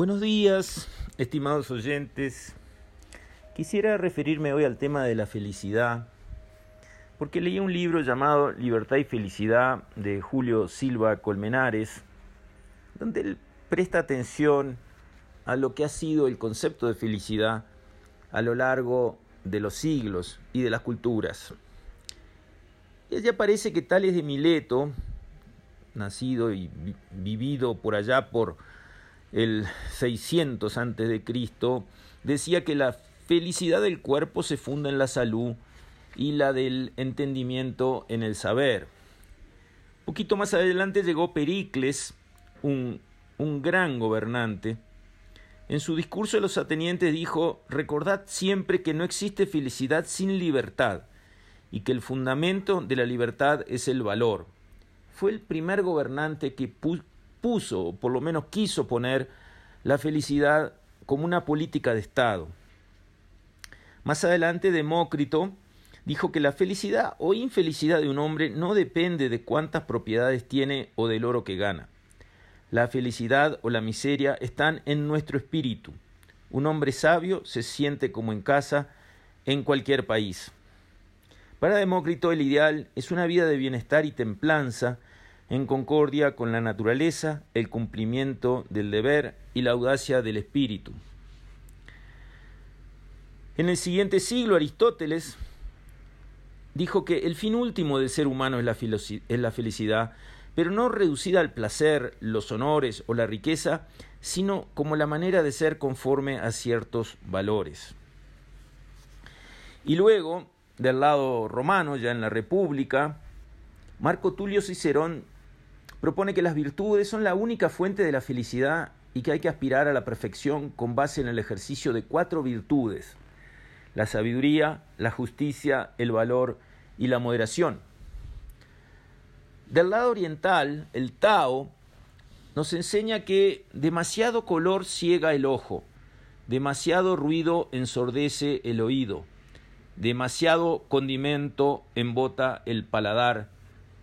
Buenos días, estimados oyentes. Quisiera referirme hoy al tema de la felicidad, porque leí un libro llamado Libertad y Felicidad de Julio Silva Colmenares, donde él presta atención a lo que ha sido el concepto de felicidad a lo largo de los siglos y de las culturas. Y allí aparece que Tales de Mileto, nacido y vivido por allá por el 600 antes de Cristo, decía que la felicidad del cuerpo se funda en la salud y la del entendimiento en el saber. Poquito más adelante llegó Pericles, un, un gran gobernante. En su discurso de los atenientes dijo, recordad siempre que no existe felicidad sin libertad y que el fundamento de la libertad es el valor. Fue el primer gobernante que puso, o por lo menos quiso poner, la felicidad como una política de Estado. Más adelante, Demócrito dijo que la felicidad o infelicidad de un hombre no depende de cuántas propiedades tiene o del oro que gana. La felicidad o la miseria están en nuestro espíritu. Un hombre sabio se siente como en casa en cualquier país. Para Demócrito el ideal es una vida de bienestar y templanza en concordia con la naturaleza, el cumplimiento del deber y la audacia del espíritu. En el siguiente siglo, Aristóteles dijo que el fin último del ser humano es la, felicidad, pero no reducida al placer, los honores o la riqueza, sino como la manera de ser conforme a ciertos valores. Y luego, del lado romano, ya en la República, Marco Tulio Cicerón propone que las virtudes son la única fuente de la felicidad y que hay que aspirar a la perfección con base en el ejercicio de cuatro virtudes, la sabiduría, la justicia, el valor y la moderación. Del lado oriental, el Tao nos enseña que demasiado color ciega el ojo, demasiado ruido ensordece el oído, demasiado condimento embota el paladar,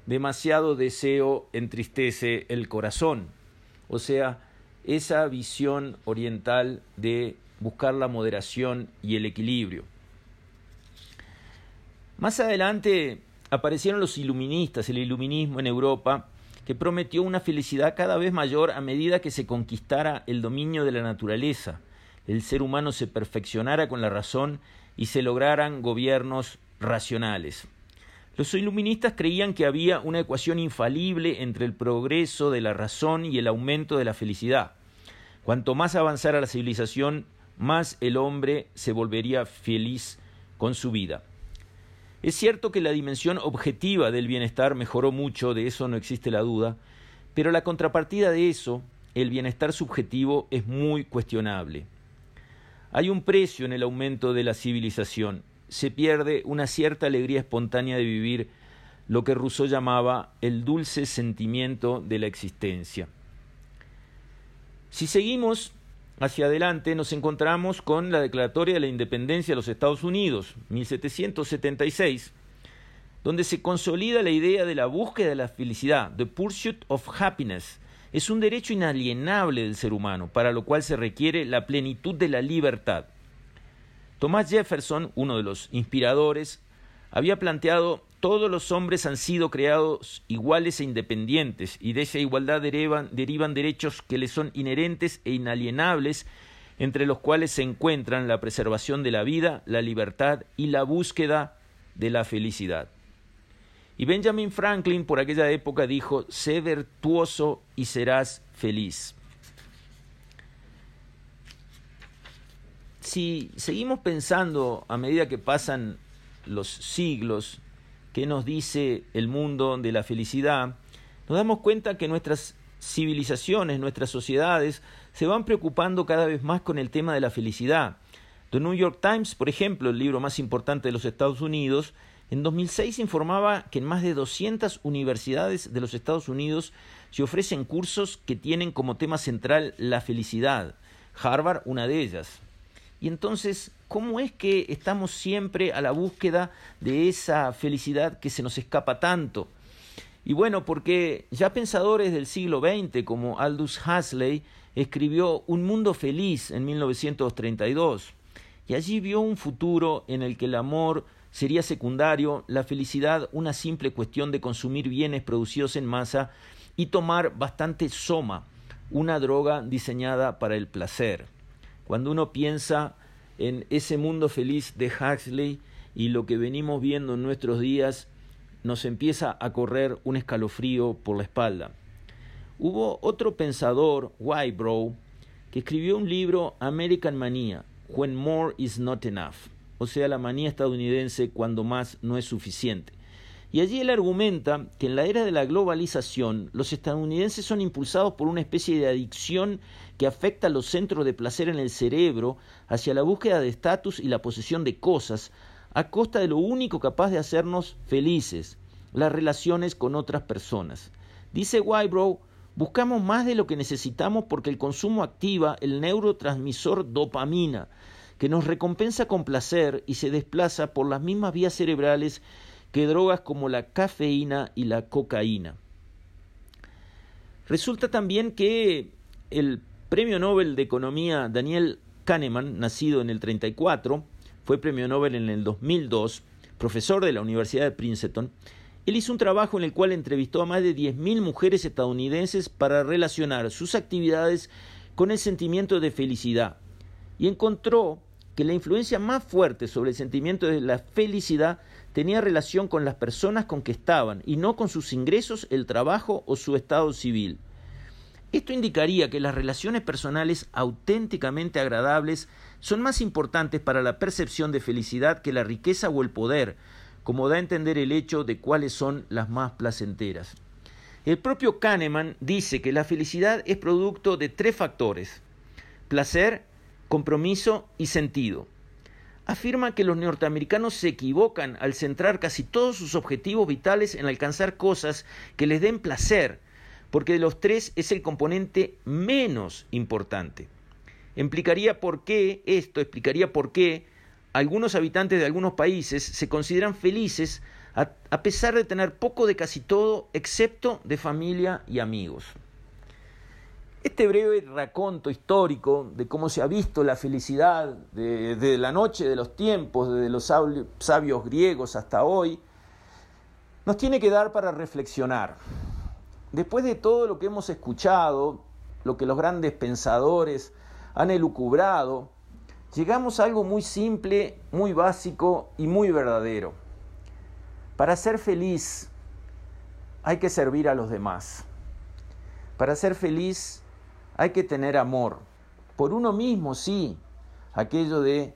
demasiado deseo entristece el corazón. O sea, esa visión oriental de buscar la moderación y el equilibrio. Más adelante aparecieron los iluministas, el iluminismo en Europa, que prometió una felicidad cada vez mayor a medida que se conquistara el dominio de la naturaleza, el ser humano se perfeccionara con la razón y se lograran gobiernos racionales. Los iluministas creían que había una ecuación infalible entre el progreso de la razón y el aumento de la felicidad. Cuanto más avanzara la civilización, más el hombre se volvería feliz con su vida. Es cierto que la dimensión objetiva del bienestar mejoró mucho, de eso no existe la duda, pero la contrapartida de eso, el bienestar subjetivo, es muy cuestionable. Hay un precio en el aumento de la civilización, se pierde una cierta alegría espontánea de vivir lo que Rousseau llamaba el dulce sentimiento de la existencia. Si seguimos hacia adelante, nos encontramos con la Declaratoria de la Independencia de los Estados Unidos, 1776, donde se consolida la idea de la búsqueda de la felicidad, the pursuit of happiness. Es un derecho inalienable del ser humano, para lo cual se requiere la plenitud de la libertad. Thomas Jefferson, uno de los inspiradores, había planteado todos los hombres han sido creados iguales e independientes, y de esa igualdad derivan, derivan derechos que les son inherentes e inalienables, entre los cuales se encuentran la preservación de la vida, la libertad y la búsqueda de la felicidad. Y Benjamin Franklin por aquella época dijo, sé virtuoso y serás feliz. Si seguimos pensando a medida que pasan los siglos, qué nos dice el mundo de la felicidad, nos damos cuenta que nuestras civilizaciones, nuestras sociedades, se van preocupando cada vez más con el tema de la felicidad. The New York Times, por ejemplo, el libro más importante de los Estados Unidos, en 2006 informaba que en más de 200 universidades de los Estados Unidos se ofrecen cursos que tienen como tema central la felicidad. Harvard, una de ellas. Y entonces, ¿cómo es que estamos siempre a la búsqueda de esa felicidad que se nos escapa tanto? Y bueno, porque ya pensadores del siglo XX como Aldous Huxley escribió Un Mundo Feliz en 1932 y allí vio un futuro en el que el amor sería secundario, la felicidad una simple cuestión de consumir bienes producidos en masa y tomar bastante soma, una droga diseñada para el placer. Cuando uno piensa en ese mundo feliz de Huxley y lo que venimos viendo en nuestros días, nos empieza a correr un escalofrío por la espalda. Hubo otro pensador, Wybrow, que escribió un libro American Manía, When More is Not Enough, o sea, la manía estadounidense cuando más no es suficiente. Y allí él argumenta que en la era de la globalización los estadounidenses son impulsados por una especie de adicción que afecta a los centros de placer en el cerebro hacia la búsqueda de estatus y la posesión de cosas a costa de lo único capaz de hacernos felices, las relaciones con otras personas. Dice Wybrow, buscamos más de lo que necesitamos porque el consumo activa el neurotransmisor dopamina, que nos recompensa con placer y se desplaza por las mismas vías cerebrales que drogas como la cafeína y la cocaína. Resulta también que el premio Nobel de Economía Daniel Kahneman, nacido en el 34, fue premio Nobel en el 2002, profesor de la Universidad de Princeton, él hizo un trabajo en el cual entrevistó a más de 10.000 mujeres estadounidenses para relacionar sus actividades con el sentimiento de felicidad y encontró que la influencia más fuerte sobre el sentimiento de la felicidad tenía relación con las personas con que estaban y no con sus ingresos, el trabajo o su estado civil. Esto indicaría que las relaciones personales auténticamente agradables son más importantes para la percepción de felicidad que la riqueza o el poder, como da a entender el hecho de cuáles son las más placenteras. El propio Kahneman dice que la felicidad es producto de tres factores, placer, compromiso y sentido. Afirma que los norteamericanos se equivocan al centrar casi todos sus objetivos vitales en alcanzar cosas que les den placer, porque de los tres es el componente menos importante. Implicaría por qué esto, explicaría por qué algunos habitantes de algunos países se consideran felices a, a pesar de tener poco de casi todo, excepto de familia y amigos. Este breve raconto histórico de cómo se ha visto la felicidad desde la noche de los tiempos, desde los sabios griegos hasta hoy, nos tiene que dar para reflexionar. Después de todo lo que hemos escuchado, lo que los grandes pensadores han elucubrado, llegamos a algo muy simple, muy básico y muy verdadero. Para ser feliz hay que servir a los demás. Para ser feliz hay que tener amor. Por uno mismo, sí. Aquello de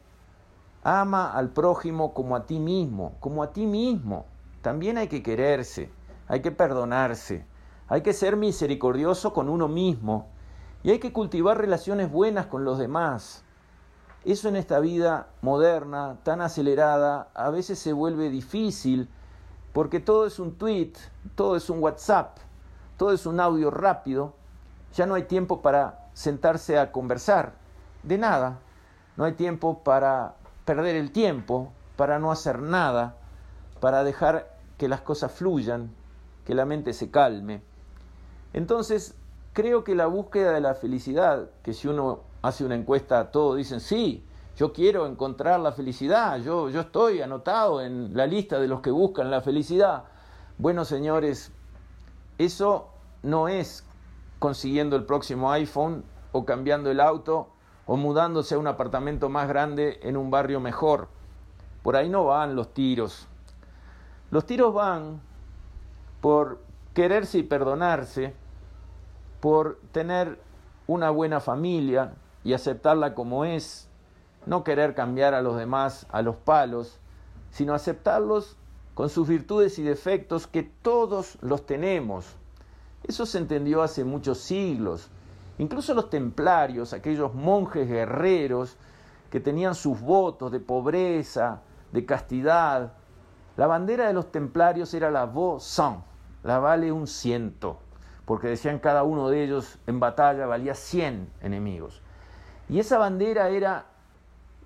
ama al prójimo como a ti mismo, como a ti mismo. También hay que quererse, hay que perdonarse, hay que ser misericordioso con uno mismo y hay que cultivar relaciones buenas con los demás. Eso en esta vida moderna, tan acelerada, a veces se vuelve difícil porque todo es un tweet, todo es un WhatsApp, todo es un audio rápido ya no hay tiempo para sentarse a conversar de nada. No hay tiempo para perder el tiempo, para no hacer nada, para dejar que las cosas fluyan, que la mente se calme. Entonces, creo que la búsqueda de la felicidad, que si uno hace una encuesta, todos dicen, sí, yo quiero encontrar la felicidad, yo, yo estoy anotado en la lista de los que buscan la felicidad. Bueno, señores, eso no es consiguiendo el próximo iPhone o cambiando el auto o mudándose a un apartamento más grande en un barrio mejor. Por ahí no van los tiros. Los tiros van por quererse y perdonarse, por tener una buena familia y aceptarla como es, no querer cambiar a los demás a los palos, sino aceptarlos con sus virtudes y defectos que todos los tenemos eso se entendió hace muchos siglos. Incluso los templarios, aquellos monjes guerreros que tenían sus votos de pobreza, de castidad, la bandera de los templarios era la voz la vale un ciento, porque decían cada uno de ellos en batalla valía cien enemigos. Y esa bandera era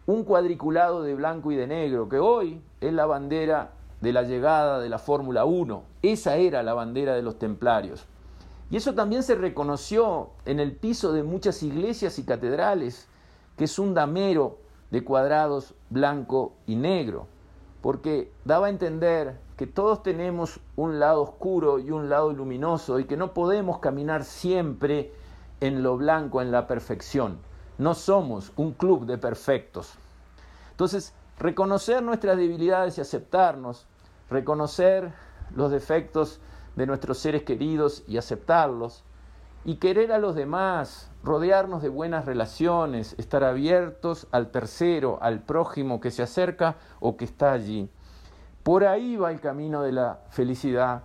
un cuadriculado de blanco y de negro, que hoy es la bandera de la llegada de la Fórmula 1. Esa era la bandera de los templarios. Y eso también se reconoció en el piso de muchas iglesias y catedrales, que es un damero de cuadrados blanco y negro, porque daba a entender que todos tenemos un lado oscuro y un lado luminoso y que no podemos caminar siempre en lo blanco, en la perfección. No somos un club de perfectos. Entonces, reconocer nuestras debilidades y aceptarnos, reconocer los defectos de nuestros seres queridos y aceptarlos, y querer a los demás, rodearnos de buenas relaciones, estar abiertos al tercero, al prójimo que se acerca o que está allí. Por ahí va el camino de la felicidad.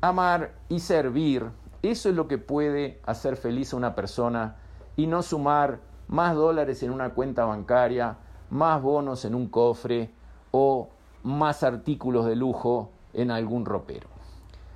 Amar y servir, eso es lo que puede hacer feliz a una persona y no sumar más dólares en una cuenta bancaria, más bonos en un cofre o más artículos de lujo en algún ropero.